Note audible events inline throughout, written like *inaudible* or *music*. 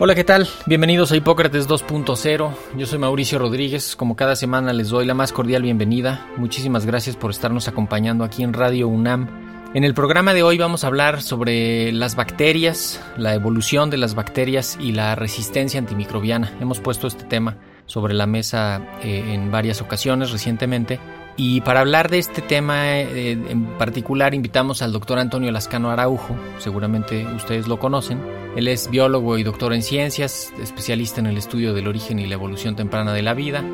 Hola, ¿qué tal? Bienvenidos a Hipócrates 2.0. Yo soy Mauricio Rodríguez. Como cada semana les doy la más cordial bienvenida. Muchísimas gracias por estarnos acompañando aquí en Radio UNAM. En el programa de hoy vamos a hablar sobre las bacterias, la evolución de las bacterias y la resistencia antimicrobiana. Hemos puesto este tema sobre la mesa eh, en varias ocasiones recientemente. Y para hablar de este tema eh, en particular invitamos al doctor Antonio Lascano Araujo, seguramente ustedes lo conocen. Él es biólogo y doctor en ciencias, especialista en el estudio del origen y la evolución temprana de la vida.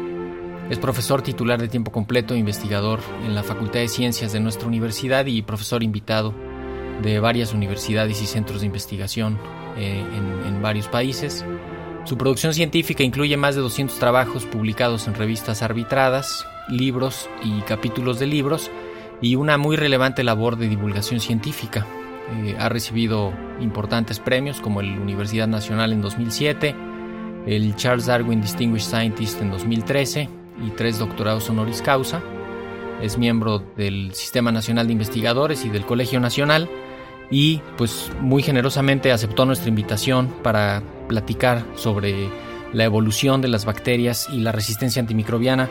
Es profesor titular de tiempo completo, investigador en la Facultad de Ciencias de nuestra universidad y profesor invitado de varias universidades y centros de investigación eh, en, en varios países. Su producción científica incluye más de 200 trabajos publicados en revistas arbitradas, libros y capítulos de libros y una muy relevante labor de divulgación científica. Eh, ha recibido importantes premios como el Universidad Nacional en 2007, el Charles Darwin Distinguished Scientist en 2013 y tres doctorados honoris causa. Es miembro del Sistema Nacional de Investigadores y del Colegio Nacional y pues muy generosamente aceptó nuestra invitación para platicar sobre la evolución de las bacterias y la resistencia antimicrobiana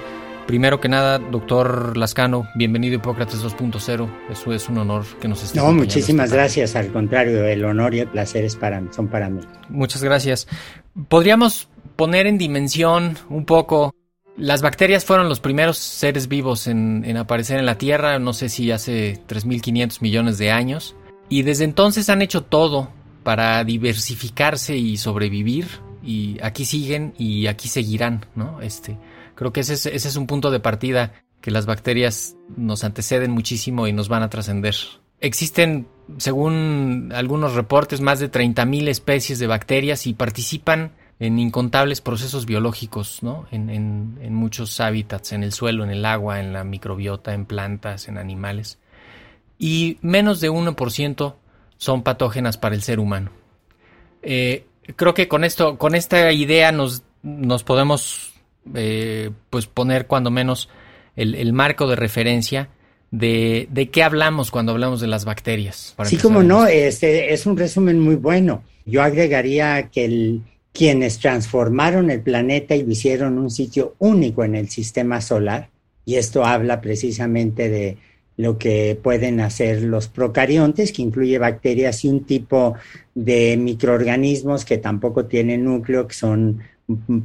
Primero que nada, doctor Lascano, bienvenido a Hipócrates 2.0. Eso es un honor que nos esté No, muchísimas gracias. Al contrario, el honor y el placer es para, son para mí. Muchas gracias. ¿Podríamos poner en dimensión un poco las bacterias fueron los primeros seres vivos en, en, aparecer en la Tierra, no sé si hace 3.500 millones de años, y desde entonces han hecho todo para diversificarse y sobrevivir, y aquí siguen y aquí seguirán, ¿no? Este, Creo que ese es, un punto de partida que las bacterias nos anteceden muchísimo y nos van a trascender. Existen, según algunos reportes, más de 30.000 especies de bacterias y participan en incontables procesos biológicos, ¿no? En, en, en, muchos hábitats, en el suelo, en el agua, en la microbiota, en plantas, en animales. Y menos de 1% son patógenas para el ser humano. Eh, creo que con esto, con esta idea nos, nos podemos eh, pues poner cuando menos el, el marco de referencia de, de, qué hablamos cuando hablamos de las bacterias. Sí, como no, este es un resumen muy bueno. Yo agregaría que el, quienes transformaron el planeta y lo hicieron un sitio único en el sistema solar, y esto habla precisamente de lo que pueden hacer los procariontes, que incluye bacterias y un tipo de microorganismos que tampoco tienen núcleo, que son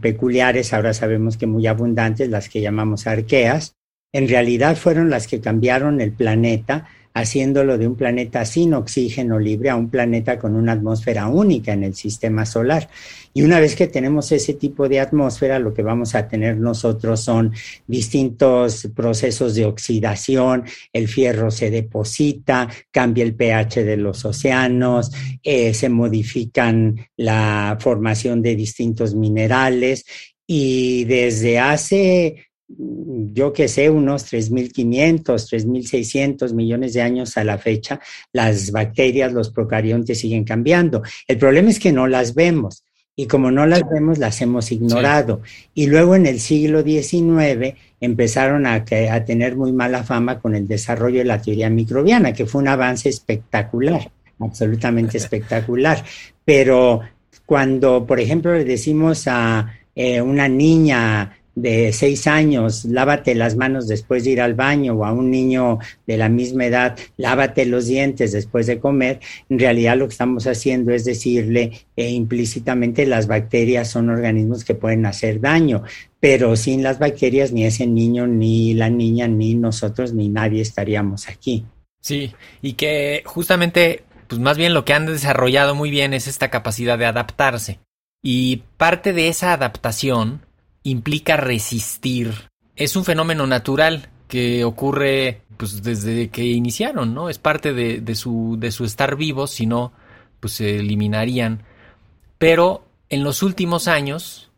peculiares, ahora sabemos que muy abundantes, las que llamamos arqueas, en realidad fueron las que cambiaron el planeta, haciéndolo de un planeta sin oxígeno libre a un planeta con una atmósfera única en el sistema solar. Y una vez que tenemos ese tipo de atmósfera, lo que vamos a tener nosotros son distintos procesos de oxidación, el fierro se deposita, cambia el pH de los océanos, eh, se modifican la formación de distintos minerales y desde hace yo que sé, unos 3.500, 3.600 millones de años a la fecha, las bacterias, los procariontes siguen cambiando. El problema es que no las vemos y como no las vemos, las hemos ignorado. Sí. Y luego en el siglo XIX empezaron a, a, tener muy mala fama con el desarrollo de la teoría microbiana, que fue un avance espectacular, absolutamente *laughs* espectacular. Pero cuando, por ejemplo, le decimos a eh, una niña de seis años, lávate las manos después de ir al baño, o a un niño de la misma edad, lávate los dientes después de comer, en realidad lo que estamos haciendo es decirle eh, implícitamente las bacterias son organismos que pueden hacer daño, pero sin las bacterias ni ese niño, ni la niña, ni nosotros, ni nadie estaríamos aquí. Sí, y que justamente, pues más bien lo que han desarrollado muy bien es esta capacidad de adaptarse. Y parte de esa adaptación implica resistir. Es un fenómeno natural que ocurre pues desde que iniciaron, ¿no? Es parte de, su, de su estar vivos, si no, pues se eliminarían. Pero en los últimos años,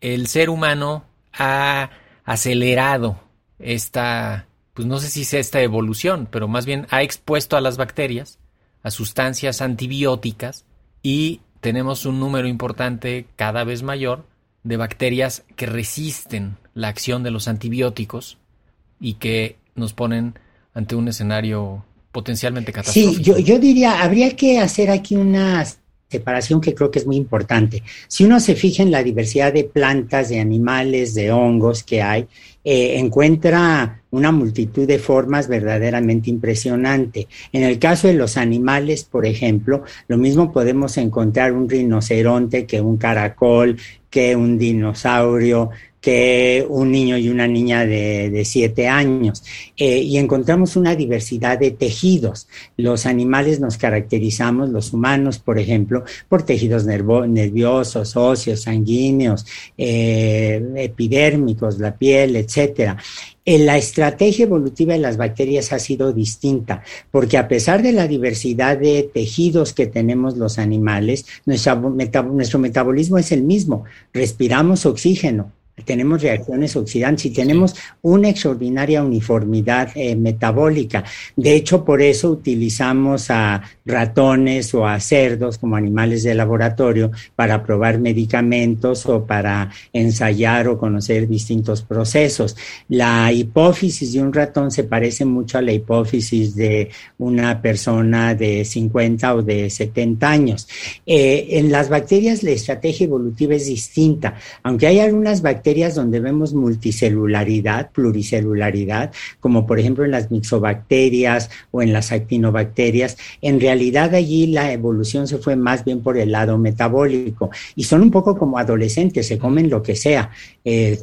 el ser humano ha acelerado esta, pues no sé si es esta evolución, pero más bien ha expuesto a las bacterias a sustancias antibióticas y tenemos un número importante cada vez mayor de bacterias que resisten la acción de los antibióticos y que nos ponen ante un escenario potencialmente catastrófico. Sí, yo, yo diría, habría que hacer aquí una separación que creo que es muy importante. Si uno se fija en la diversidad de plantas, de animales, de hongos que hay, eh, encuentra una multitud de formas verdaderamente impresionante. En el caso de los animales, por ejemplo, lo mismo podemos encontrar un rinoceronte que un caracol, que un dinosaurio, que un niño y una niña de, siete años. Eh, y encontramos una diversidad de tejidos. Los animales nos caracterizamos, los humanos, por ejemplo, por tejidos nerviosos, óseos, sanguíneos, eh, epidérmicos, la piel, etcétera. Eh, la estrategia evolutiva de las bacterias ha sido distinta, porque a pesar de la diversidad de tejidos que tenemos los animales, nuestro metabolismo es el mismo. Respiramos oxígeno, tenemos reacciones oxidantes y tenemos una extraordinaria uniformidad eh, metabólica. De hecho, por eso utilizamos a ratones o a cerdos como animales de laboratorio para probar medicamentos o para ensayar o conocer distintos procesos. La hipófisis de un ratón se parece mucho a la hipófisis de una persona de 50 o de 70 años. Eh, en las bacterias la estrategia evolutiva es distinta, aunque hay algunas bacterias donde vemos multicelularidad, pluricelularidad, como por ejemplo en las mixobacterias o en las actinobacterias, en realidad allí la evolución se fue más bien por el lado metabólico y son un poco como adolescentes, se comen lo que sea. Eh,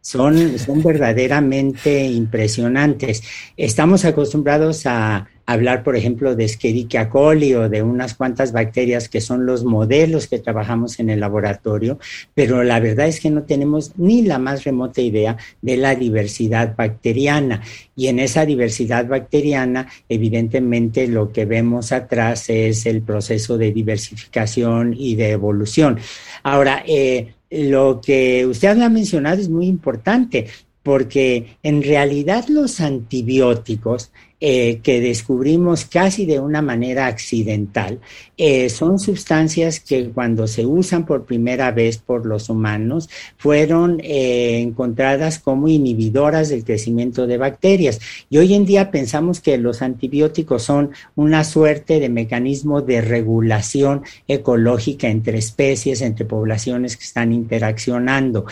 son, son verdaderamente impresionantes. Estamos acostumbrados a hablar, por ejemplo, de Escherichia coli o de unas cuantas bacterias que son los modelos que trabajamos en el laboratorio, pero la verdad es que no tenemos ni la más remota idea de la diversidad bacteriana. Y en esa diversidad bacteriana, evidentemente, lo que vemos atrás es el proceso de diversificación y de evolución. Ahora, eh, lo que usted ha mencionado es muy importante porque en realidad los antibióticos eh, que descubrimos casi de una manera accidental eh, son sustancias que cuando se usan por primera vez por los humanos fueron eh, encontradas como inhibidoras del crecimiento de bacterias. Y hoy en día pensamos que los antibióticos son una suerte de mecanismo de regulación ecológica entre especies, entre poblaciones que están interaccionando.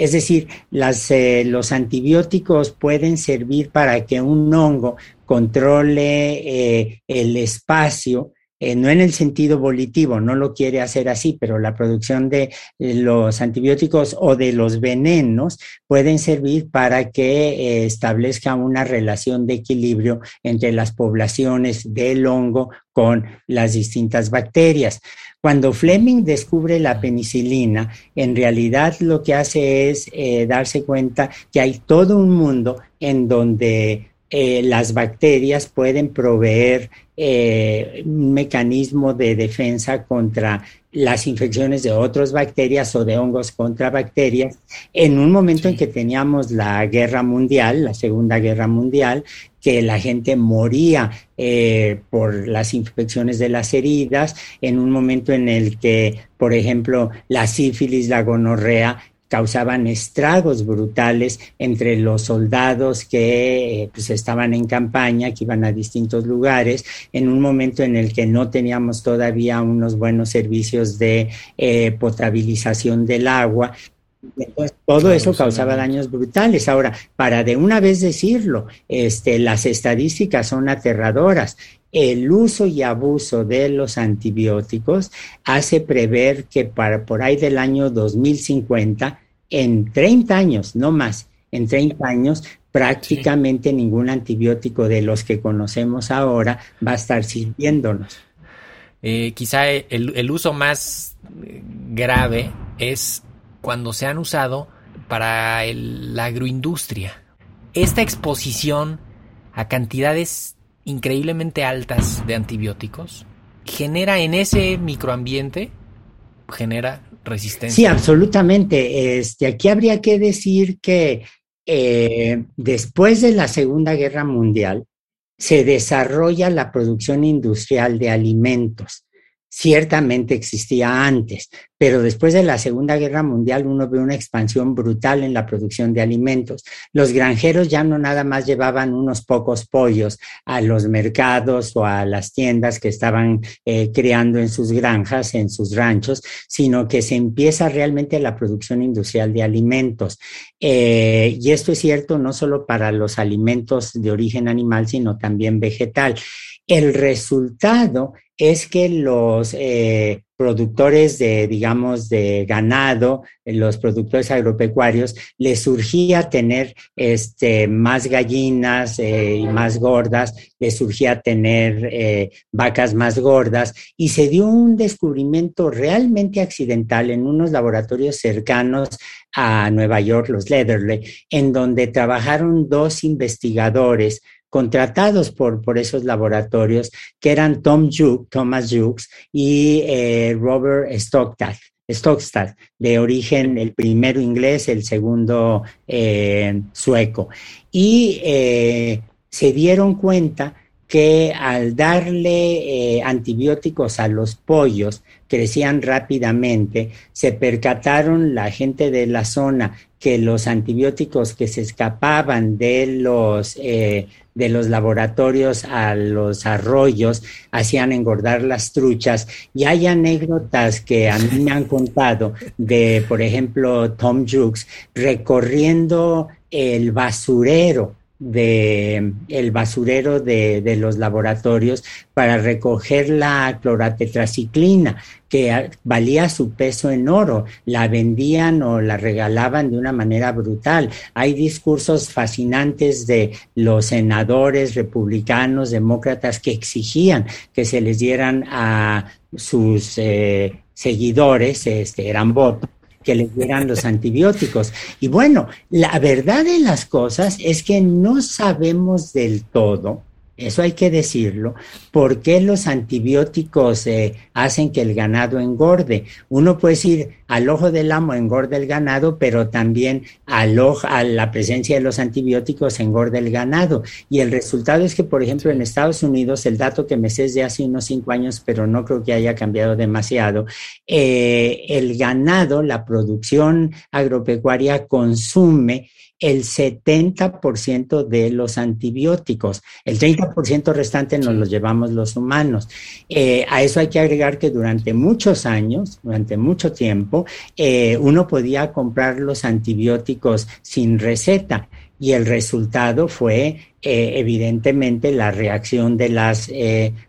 Es decir, eh, los antibióticos pueden servir para que un hongo controle eh, el espacio, eh, no en el sentido volitivo, no lo quiere hacer así, pero la producción de los antibióticos o de los venenos pueden servir para que establezca una relación de equilibrio entre las poblaciones del hongo con las distintas bacterias. Cuando Fleming descubre la penicilina, en realidad lo que hace es eh, darse cuenta que hay todo un mundo en donde eh, las bacterias pueden proveer eh, un mecanismo de defensa contra las infecciones de otras bacterias o de hongos contra bacterias. En un momento en que teníamos la guerra mundial, la Segunda Guerra Mundial, que la gente moría eh, por las infecciones de las heridas, en un momento en el que, por ejemplo, la sífilis, la gonorrea causaban estragos brutales entre los soldados que eh, pues, estaban en campaña, que iban a distintos lugares, en un momento en el que no teníamos todavía unos buenos servicios de eh, potabilización del agua Entonces, todo eso causaba daños brutales. Ahora, para de una vez decirlo, este, las estadísticas son aterradoras. El uso y abuso de los antibióticos hace prever que para por ahí del año 2050, en 30 años, no más, en 30 años, prácticamente ningún antibiótico de los que conocemos ahora va a estar sirviéndonos. Eh, quizá el, el, uso más grave es cuando se han usado para la agroindustria. Esta exposición a cantidades increíblemente altas de antibióticos genera en ese microambiente genera resistencia. Sí, absolutamente. Este, aquí habría que decir que eh, después de la Segunda Guerra Mundial se desarrolla la producción industrial de alimentos ciertamente existía antes, pero después de la Segunda Guerra Mundial uno ve una expansión brutal en la producción de alimentos. Los granjeros ya no nada más llevaban unos pocos pollos a los mercados o a las tiendas que estaban eh, creando en sus granjas, en sus ranchos, sino que se empieza realmente la producción industrial de alimentos. Eh, y esto es cierto no solo para los alimentos de origen animal, sino también vegetal. El resultado es que los eh, productores de, digamos, de ganado, los productores agropecuarios, les surgía tener este, más gallinas eh, y más gordas, les surgía tener eh, vacas más gordas y se dio un descubrimiento realmente accidental en unos laboratorios cercanos a Nueva York, los Leatherley, en donde trabajaron dos investigadores contratados por, por esos laboratorios, que eran Tom Thomas Jukes y eh, Robert Stockstad. Stockstad, de origen el primero inglés, el segundo eh, sueco. Y eh, se dieron cuenta que al darle antibióticos a los pollos crecían rápidamente, se percataron la gente de la zona que los antibióticos que se escapaban de los de los laboratorios a los arroyos hacían engordar las truchas. Y hay anécdotas que a mí me han contado de, por ejemplo, Tom Jukes recorriendo el basurero de el basurero de, de, los laboratorios para recoger la cloratetraciclina, que valía su peso en oro, la vendían o la regalaban de una manera brutal. Hay discursos fascinantes de los senadores republicanos, demócratas, que exigían que se les dieran a sus eh, seguidores, este, eran votos, que les dieran los antibióticos. Y bueno, la verdad de las cosas es que no sabemos del todo eso hay que decirlo, ¿por qué los antibióticos eh, hacen que el ganado engorde? Uno puede decir, al ojo del amo engorda el ganado, pero también al ojo, a la presencia de los antibióticos engorda el ganado. Y el resultado es que, por ejemplo, en Estados Unidos, el dato que me sé es de hace unos cinco años, pero no creo que haya cambiado demasiado, eh, el ganado, la producción agropecuaria consume el 70% de los antibióticos. El 30% restante nos los llevamos los humanos. Eh, a eso hay que agregar que durante muchos años, durante mucho tiempo, eh, uno podía comprar los antibióticos sin receta y el resultado fue eh, evidentemente la reacción de las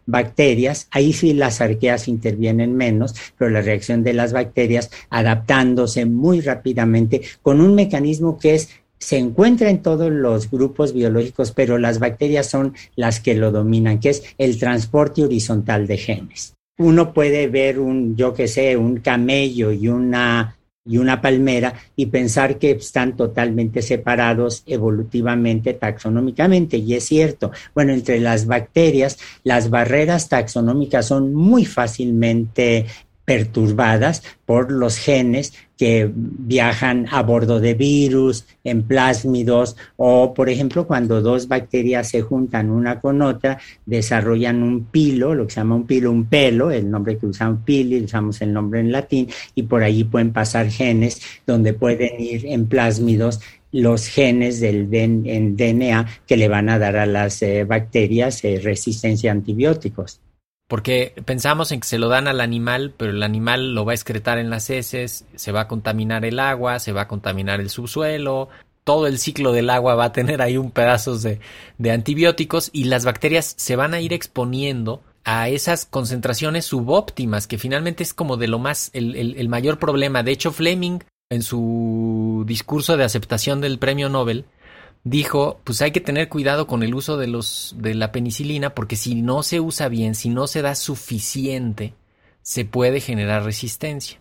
bacterias. Ahí sí las arqueas intervienen menos, pero la reacción de las bacterias adaptándose muy rápidamente con un mecanismo que es se encuentra en todos los grupos biológicos, pero las bacterias son las que lo dominan, que es el transporte horizontal de genes. Uno puede ver un, yo que sé, un camello y una, y una palmera y pensar que están totalmente separados evolutivamente, taxonómicamente, y es cierto. Bueno, entre las bacterias, las barreras taxonómicas son muy fácilmente perturbadas por los genes que viajan a bordo de virus, en plásmidos o, por ejemplo, cuando dos bacterias se juntan una con otra, desarrollan un pilo, lo que se llama un pilo, un pelo, el nombre que usamos pili, usamos el nombre en latín, y por allí pueden pasar genes donde pueden ir en plásmidos los genes del DNA que le van a dar a las eh, bacterias eh, resistencia a antibióticos. Porque pensamos en que se lo dan al animal, pero el animal lo va a excretar en las heces, se va a contaminar el agua, se va a contaminar el subsuelo, todo el ciclo del agua va a tener ahí un pedazo de, de antibióticos y las bacterias se van a ir exponiendo a esas concentraciones subóptimas, que finalmente es como de lo más, el, el, mayor problema. De hecho, Fleming, en su discurso de aceptación del premio Nobel, dijo, pues hay que tener cuidado con el uso de los de la penicilina porque si no se usa bien, si no se da suficiente, se puede generar resistencia.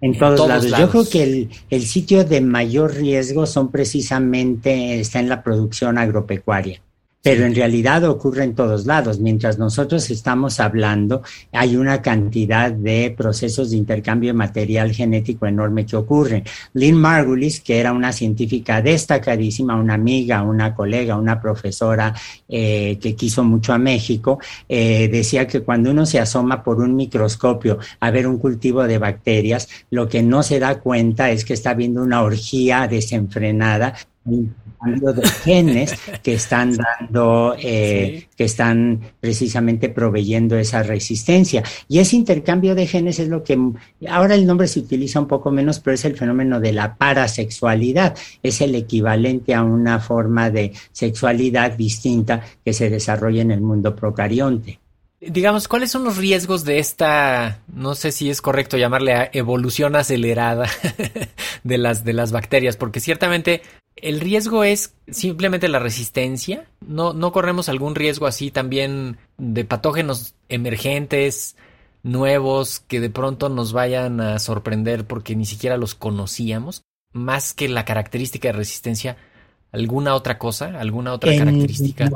En todos, lados. Yo creo que el, el, sitio de mayor riesgo son precisamente está en la producción agropecuaria pero en realidad ocurre en todos lados. Mientras nosotros estamos hablando, hay una cantidad de procesos de intercambio de material genético enorme que ocurren. Lynn Margulis, que era una científica destacadísima, una amiga, una colega, una profesora eh, que quiso mucho a México, eh, decía que cuando uno se asoma por un microscopio a ver un cultivo de bacterias, lo que no se da cuenta es que está viendo una orgía desenfrenada de genes que están dando, eh, que están precisamente proveyendo esa resistencia. Y ese intercambio de genes es lo que ahora el nombre se utiliza un poco menos, pero es el fenómeno de la parasexualidad. Es el equivalente a una forma de sexualidad distinta que se desarrolla en el mundo procarionte. Digamos, ¿cuáles son los riesgos de esta, no sé si es correcto llamarle evolución acelerada *laughs* de las, de las bacterias? Porque ciertamente el riesgo es simplemente la resistencia. No, no corremos algún riesgo así también de patógenos emergentes, nuevos, que de pronto nos vayan a sorprender porque ni siquiera los conocíamos. Más que la característica de resistencia, ¿alguna otra cosa? ¿Alguna otra característica?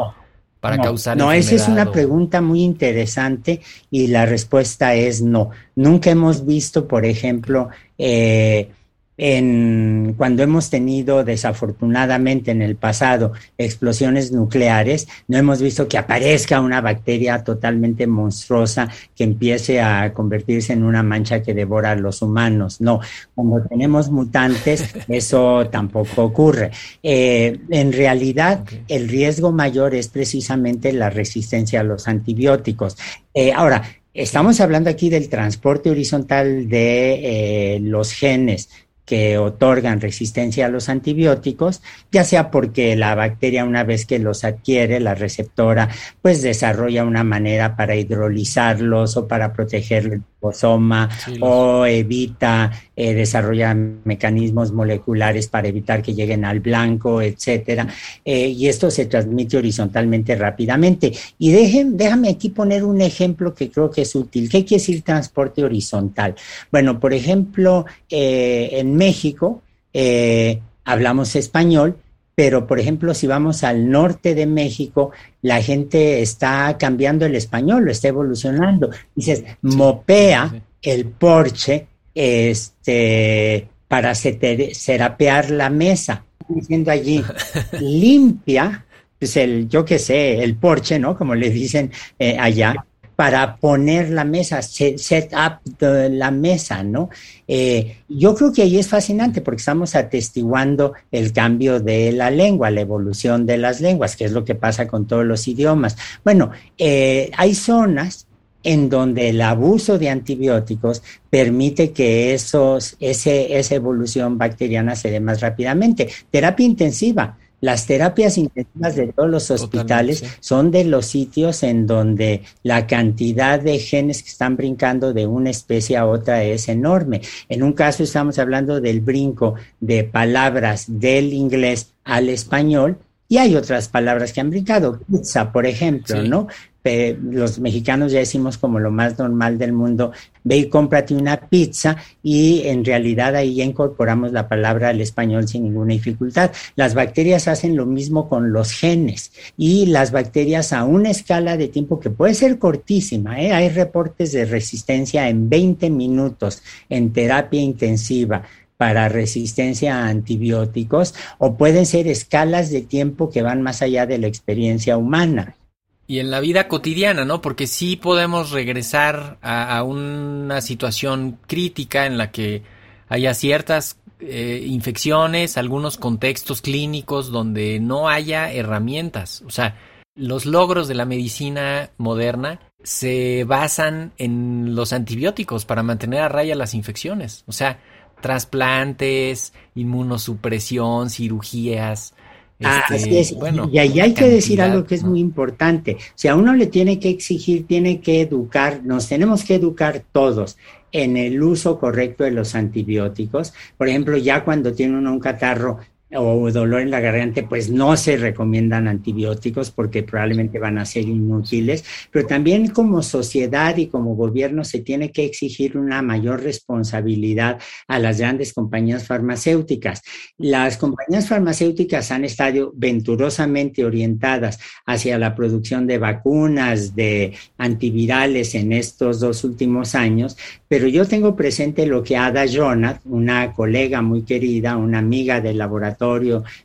Para causar No, esa es una pregunta muy interesante y la respuesta es no. Nunca hemos visto, por ejemplo, eh, en, cuando hemos tenido desafortunadamente en el pasado explosiones nucleares, no hemos visto que aparezca una bacteria totalmente monstruosa que empiece a convertirse en una mancha que devora a los humanos. No, cuando tenemos mutantes, *laughs* eso tampoco ocurre. Eh, en realidad, el riesgo mayor es precisamente la resistencia a los antibióticos. Eh, ahora, Estamos hablando aquí del transporte horizontal de eh, los genes que otorgan resistencia a los antibióticos, ya sea porque la bacteria una vez que los adquiere, la receptora, pues desarrolla una manera para hidrolizarlos o para proteger el posoma o evita eh, desarrollar mecanismos moleculares para evitar que lleguen al blanco, etcétera. Eh, y esto se transmite horizontalmente rápidamente. Y dejen, déjame aquí poner un ejemplo que creo que es útil. ¿Qué quiere decir transporte horizontal? Bueno, por ejemplo, eh, en México hablamos español, pero por ejemplo, si vamos al norte de México, la gente está cambiando el español, lo está evolucionando. Dices, mopea el porche este, para serapear la mesa. Diciendo allí, *laughs* limpia, pues el, yo qué sé, el porche, ¿no? Como le dicen eh, allá, para poner la mesa, set, up la mesa, ¿no? Eh, yo creo que ahí es fascinante porque estamos atestiguando el cambio de la lengua, la evolución de las lenguas, que es lo que pasa con todos los idiomas. Bueno, eh, hay zonas en donde el abuso de antibióticos permite que esos, ese, esa evolución bacteriana se dé más rápidamente. Terapia intensiva. Las terapias intensivas de todos los hospitales son de los sitios en donde la cantidad de genes que están brincando de una especie a otra es enorme. En un caso estamos hablando del brinco de palabras del inglés al español y hay otras palabras que han brincado. Pizza, por ejemplo, ¿no? Los mexicanos ya decimos como lo más normal del mundo, ve y cómprate una pizza y en realidad ahí ya incorporamos la palabra al español sin ninguna dificultad. Las bacterias hacen lo mismo con los genes y las bacterias a una escala de tiempo que puede ser cortísima, ¿eh? hay reportes de resistencia en 20 minutos en terapia intensiva para resistencia a antibióticos o pueden ser escalas de tiempo que van más allá de la experiencia humana y en la vida cotidiana, ¿no? Porque sí podemos regresar a, una situación crítica en la que haya ciertas eh, infecciones, algunos contextos clínicos donde no haya herramientas. O sea, los logros de la medicina moderna se basan en los antibióticos para mantener a raya las infecciones. O sea, trasplantes, inmunosupresión, cirugías. Este, bueno, y ahí hay que decir algo que es muy importante. Si a uno le tiene que exigir, tiene que educar, nos tenemos que educar todos en el uso correcto de los antibióticos. Por ejemplo, ya cuando tiene uno un catarro, o dolor en la garganta, pues no se recomiendan antibióticos porque probablemente van a ser inútiles, pero también como sociedad y como gobierno se tiene que exigir una mayor responsabilidad a las grandes compañías farmacéuticas. Las compañías farmacéuticas han estado venturosamente orientadas hacia la producción de vacunas, de antivirales en estos dos últimos años, pero yo tengo presente lo que Ada Jonath, una colega muy querida, una amiga del laboratorio,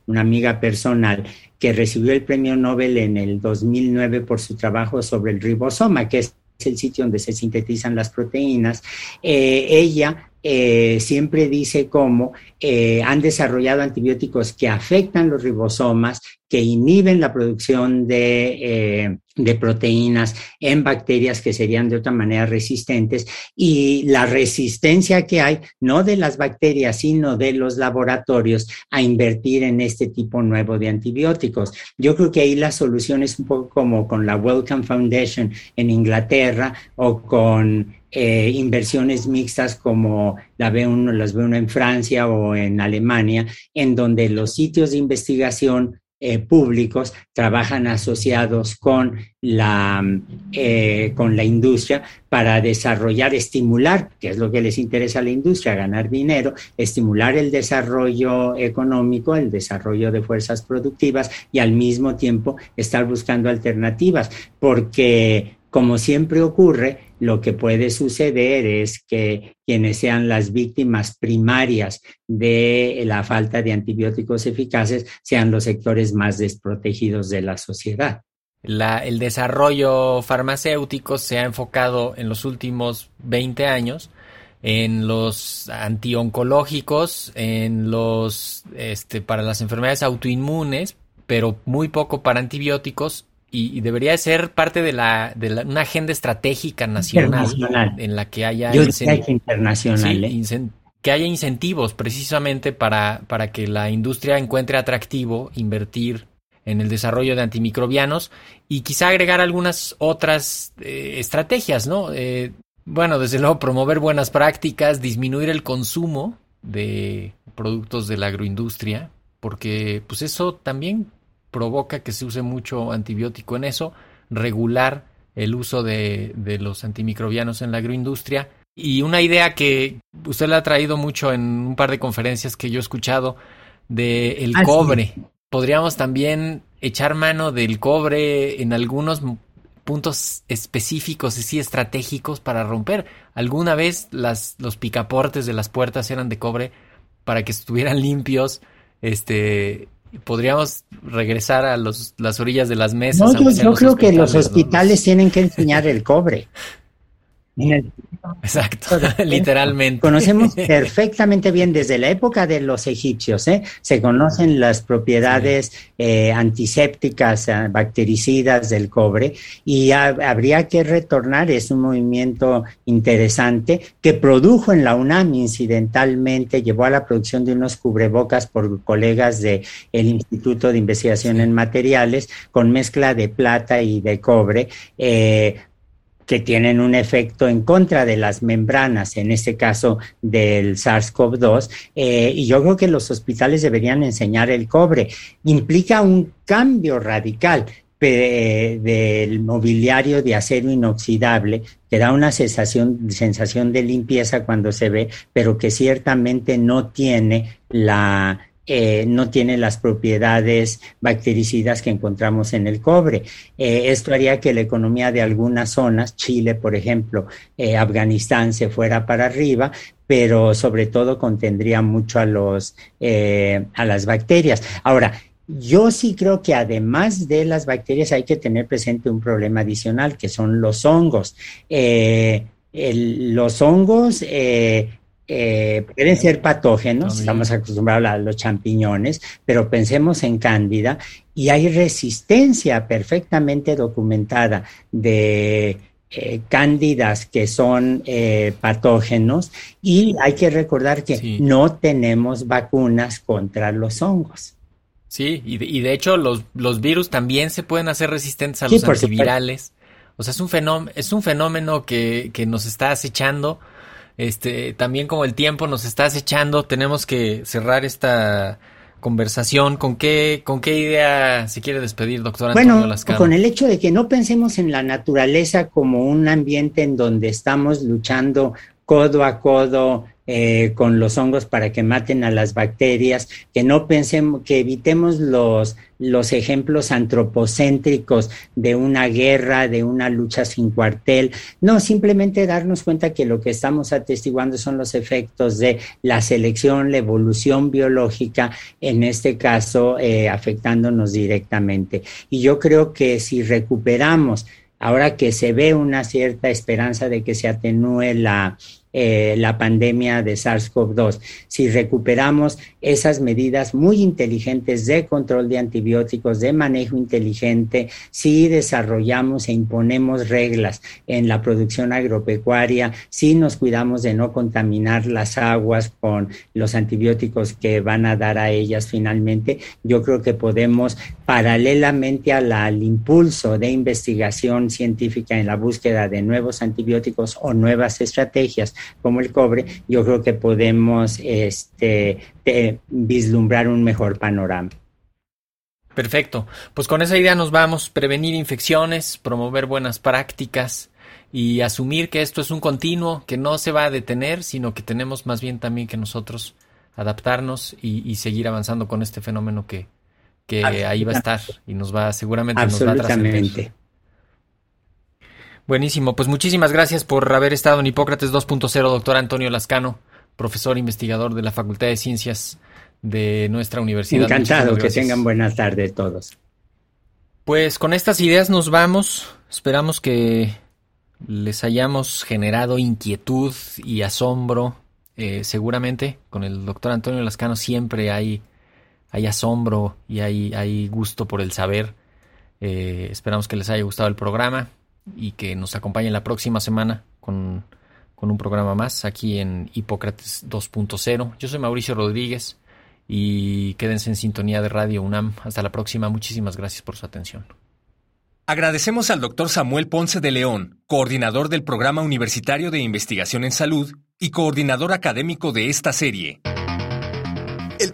una amiga personal, que recibió el premio Nobel en el 2009 por su trabajo sobre el ribosoma, que es el sitio donde se sintetizan las proteínas. Eh, ella eh, siempre dice cómo eh, han desarrollado antibióticos que afectan los ribosomas, que inhiben la producción de, eh, de, proteínas en bacterias que serían de otra manera resistentes y la resistencia que hay, no de las bacterias, sino de los laboratorios a invertir en este tipo nuevo de antibióticos. Yo creo que ahí la solución es un poco como con la Wellcome Foundation en Inglaterra o con eh, inversiones mixtas como la las ve uno en Francia o en Alemania, en donde los sitios de investigación eh, públicos trabajan asociados con la, eh, con la industria para desarrollar, estimular, que es lo que les interesa a la industria, ganar dinero, estimular el desarrollo económico, el desarrollo de fuerzas productivas y al mismo tiempo estar buscando alternativas, porque como siempre ocurre, lo que puede suceder es que quienes sean las víctimas primarias de la falta de antibióticos eficaces sean los sectores más desprotegidos de la sociedad. el desarrollo farmacéutico se ha enfocado en los últimos 20 años en los antioncológicos, en los este, para las enfermedades autoinmunes, pero muy poco para antibióticos y, debería ser parte de, la, de una agenda estratégica nacional en la que haya internacional, ¿eh? que haya incentivos precisamente para, para que la industria encuentre atractivo invertir en el desarrollo de antimicrobianos y quizá agregar algunas otras eh, estrategias, ¿no? Eh, bueno, desde luego promover buenas prácticas, disminuir el consumo de productos de la agroindustria, porque pues eso también provoca que se use mucho antibiótico en eso, regular el uso de, los antimicrobianos en la agroindustria. Y una idea que usted le ha traído mucho en un par de conferencias que yo he escuchado de el ah, cobre. Podríamos también echar mano del cobre en algunos puntos específicos y sí estratégicos para romper. Alguna vez las, los picaportes de las puertas eran de cobre para que estuvieran *laughs* limpios, este, podríamos regresar a los, las orillas de las mesas. No, yo, creo que los hospitales tienen que enseñar el cobre. *laughs* Exacto, *laughs* literalmente. Conocemos *laughs* perfectamente bien desde la época de los egipcios, ¿eh? se conocen las propiedades eh, antisépticas, eh, bactericidas del cobre y habría que retornar, es un movimiento interesante que produjo en la UNAM incidentalmente, llevó a la producción de unos cubrebocas por colegas del el Instituto de Investigación en Materiales con mezcla de plata y de cobre. Eh, que tienen un efecto en contra de las membranas, en este caso del SARS-CoV-2, eh, y yo creo que los hospitales deberían enseñar el cobre. Implica un cambio radical del mobiliario de acero inoxidable, que da una sensación, sensación de limpieza cuando se ve, pero que ciertamente no tiene la eh, no tiene las propiedades bactericidas que encontramos en el cobre. Eh, esto haría que la economía de algunas zonas, Chile, por ejemplo, eh, Afganistán, se fuera para arriba, pero sobre todo contendría mucho a, los, a las bacterias. Ahora, yo sí creo que además de las bacterias hay que tener presente un problema adicional, que son los hongos. los hongos pueden ser patógenos, estamos acostumbrados a los champiñones, pero pensemos en cándida y hay resistencia perfectamente documentada de eh, cándidas que son eh, patógenos y hay que recordar que no tenemos vacunas contra los hongos. Sí, y de, hecho los, los, virus también se pueden hacer resistentes a los antivirales. O sea, es un fenómeno, es un fenómeno que, que nos está acechando. Este, también como el tiempo nos está acechando, tenemos que cerrar esta conversación. ¿Con qué, con qué idea se quiere despedir, doctor Antonio bueno, Con el hecho de que no pensemos en la naturaleza como un ambiente en donde estamos luchando codo a codo eh, con los hongos para que maten a las bacterias, que no pensemos, que evitemos los, los ejemplos antropocéntricos de una guerra, de una lucha sin cuartel. No, simplemente darnos cuenta que lo que estamos atestiguando son los efectos de la selección, la evolución biológica, en este caso eh, afectándonos directamente. Y yo creo que si recuperamos ahora que se ve una cierta esperanza de que se atenúe la, eh, la pandemia de SARS-CoV-2. Si recuperamos esas medidas muy inteligentes de control de antibióticos, de manejo inteligente, si desarrollamos e imponemos reglas en la producción agropecuaria, si nos cuidamos de no contaminar las aguas con los antibióticos que van a dar a ellas finalmente, yo creo que podemos, paralelamente al impulso de investigación científica en la búsqueda de nuevos antibióticos o nuevas estrategias como el cobre, yo creo que podemos este, vislumbrar un mejor panorama. Perfecto. Pues con esa idea nos vamos. Prevenir infecciones, promover buenas prácticas y asumir que esto es un continuo, que no se va a detener, sino que tenemos más bien también que nosotros adaptarnos y, seguir avanzando con este fenómeno que, que ahí va a estar y nos va seguramente nos va a trascender. Buenísimo, pues muchísimas gracias por haber estado en Hipócrates 2.0, doctor Antonio Lascano, profesor investigador de la Facultad de Ciencias de nuestra universidad. Encantado, que tengan buenas tardes todos. Pues con estas ideas nos vamos, esperamos que les hayamos generado inquietud y asombro, eh, seguramente con el doctor Antonio Lascano siempre hay, hay asombro y hay, hay gusto por el saber. Eh, esperamos que les haya gustado el programa y que nos acompañen la próxima semana con, un programa más aquí en Hipócrates 2.0. Yo soy Mauricio Rodríguez y quédense en sintonía de Radio UNAM. Hasta la próxima. Muchísimas gracias por su atención. Agradecemos al doctor Samuel Ponce de León, coordinador del Programa Universitario de Investigación en Salud y coordinador académico de esta serie.